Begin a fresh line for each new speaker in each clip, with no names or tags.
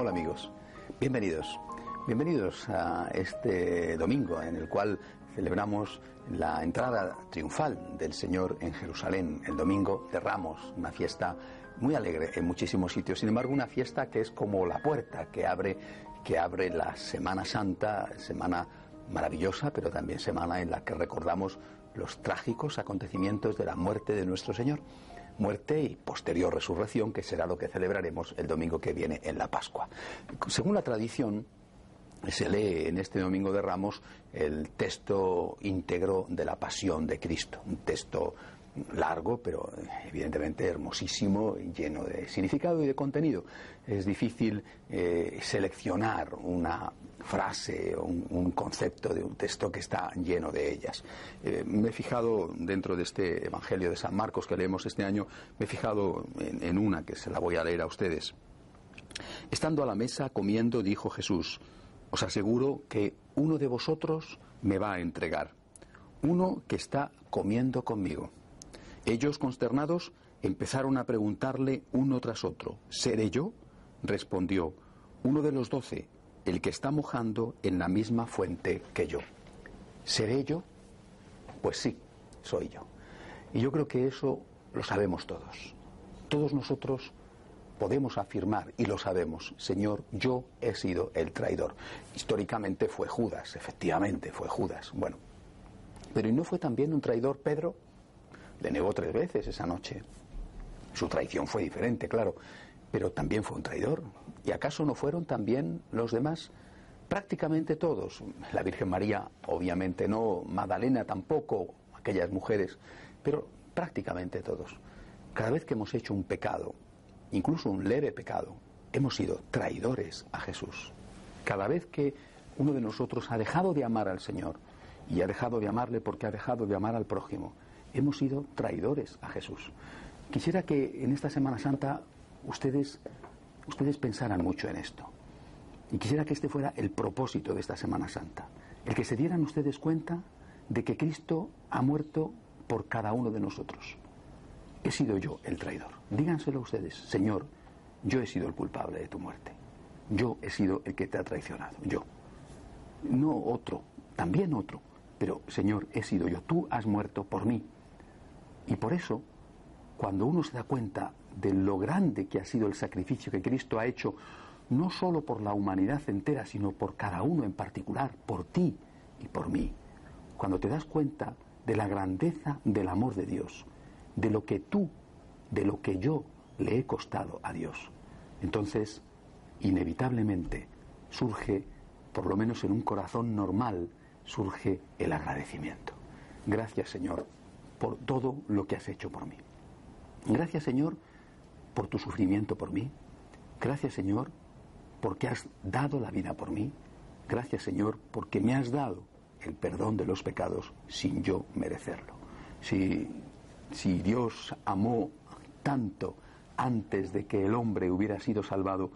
Hola amigos, bienvenidos. Bienvenidos a este domingo en el cual celebramos la entrada triunfal del Señor en Jerusalén, el domingo de Ramos, una fiesta muy alegre en muchísimos sitios. Sin embargo, una fiesta que es como la puerta que abre, que abre la Semana Santa, semana maravillosa, pero también semana en la que recordamos los trágicos acontecimientos de la muerte de nuestro Señor muerte y posterior resurrección, que será lo que celebraremos el domingo que viene en la Pascua. Según la tradición, se lee en este Domingo de Ramos el texto íntegro de la Pasión de Cristo, un texto largo, pero evidentemente hermosísimo, lleno de significado y de contenido. Es difícil eh, seleccionar una frase o un, concepto de un texto que está lleno de ellas. Eh, me he fijado dentro de este Evangelio de San Marcos que leemos este año, me he fijado en una que se la voy a leer a ustedes. Estando a la mesa comiendo, dijo Jesús, os aseguro que uno de vosotros me va a entregar, uno que está comiendo conmigo. Ellos, consternados, empezaron a preguntarle uno tras otro, ¿seré yo? Respondió, uno de los doce, el que está mojando en la misma fuente que yo. ¿Seré yo? Pues sí, soy yo. Y yo creo que eso lo sabemos todos. Todos nosotros podemos afirmar, y lo sabemos, Señor, yo he sido el traidor. Históricamente fue Judas, efectivamente fue Judas. Bueno, pero ¿y no fue también un traidor Pedro? Le negó tres veces esa noche. Su traición fue diferente, claro, pero también fue un traidor. ¿Y acaso no fueron también los demás? Prácticamente todos. La Virgen María, obviamente no, Magdalena tampoco, aquellas mujeres, pero prácticamente todos. Cada vez que hemos hecho un pecado, incluso un leve pecado, hemos sido traidores a Jesús. Cada vez que uno de nosotros ha dejado de amar al Señor y ha dejado de amarle porque ha dejado de amar al prójimo, hemos sido traidores a Jesús. Quisiera que en esta Semana Santa ustedes, ustedes pensaran mucho en esto. Y quisiera que este fuera el propósito de esta Semana Santa. El que se dieran ustedes cuenta de que Cristo ha muerto por cada uno de nosotros he sido yo el traidor. Díganselo ustedes, Señor, yo he sido el culpable de tu muerte. Yo he sido el que te ha traicionado, yo. No otro, también otro, pero Señor, he sido yo. Tú has muerto por mí. Y por eso, cuando uno se da cuenta de lo grande que ha sido el sacrificio que Cristo ha hecho, no solo por la humanidad entera, sino por cada uno en particular, por ti y por mí, cuando te das cuenta de la grandeza del amor de Dios, de lo que tú, de lo que yo le he costado a Dios. Entonces, inevitablemente surge, por lo menos en un corazón normal, surge el agradecimiento. Gracias Señor por todo lo que has hecho por mí. Gracias Señor por tu sufrimiento por mí. Gracias Señor porque has dado la vida por mí. Gracias Señor porque me has dado el perdón de los pecados sin yo merecerlo. Si si Dios amó tanto antes de que el hombre hubiera sido salvado,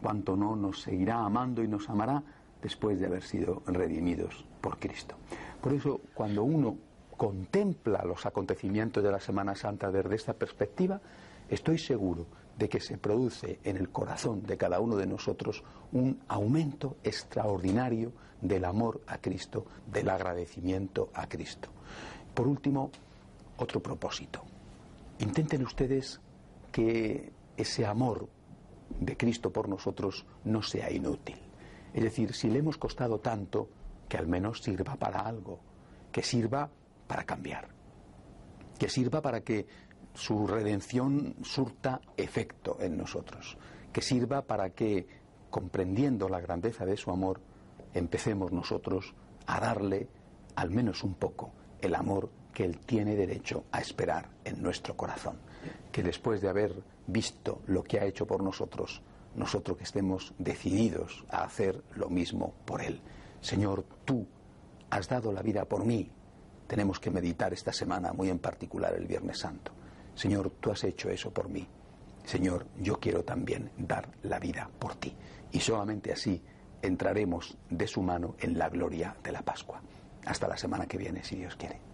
cuanto no nos seguirá amando y nos amará después de haber sido redimidos por Cristo. Por eso, cuando uno contempla los acontecimientos de la Semana Santa desde esta perspectiva, estoy seguro de que se produce en el corazón de cada uno de nosotros un aumento extraordinario del amor a Cristo, del agradecimiento a Cristo. Por último, otro propósito. Intenten ustedes que ese amor de Cristo por nosotros no sea inútil. Es decir, si le hemos costado tanto, que al menos sirva para algo, que sirva para cambiar, que sirva para que su redención surta efecto en nosotros, que sirva para que, comprendiendo la grandeza de su amor, empecemos nosotros a darle al menos un poco el amor que Él tiene derecho a esperar en nuestro corazón. Que después de haber visto lo que ha hecho por nosotros, nosotros que estemos decididos a hacer lo mismo por Él. Señor, tú has dado la vida por mí. Tenemos que meditar esta semana, muy en particular el Viernes Santo. Señor, tú has hecho eso por mí. Señor, yo quiero también dar la vida por ti. Y solamente así entraremos de su mano en la gloria de la Pascua. Hasta la semana que viene, si Dios quiere.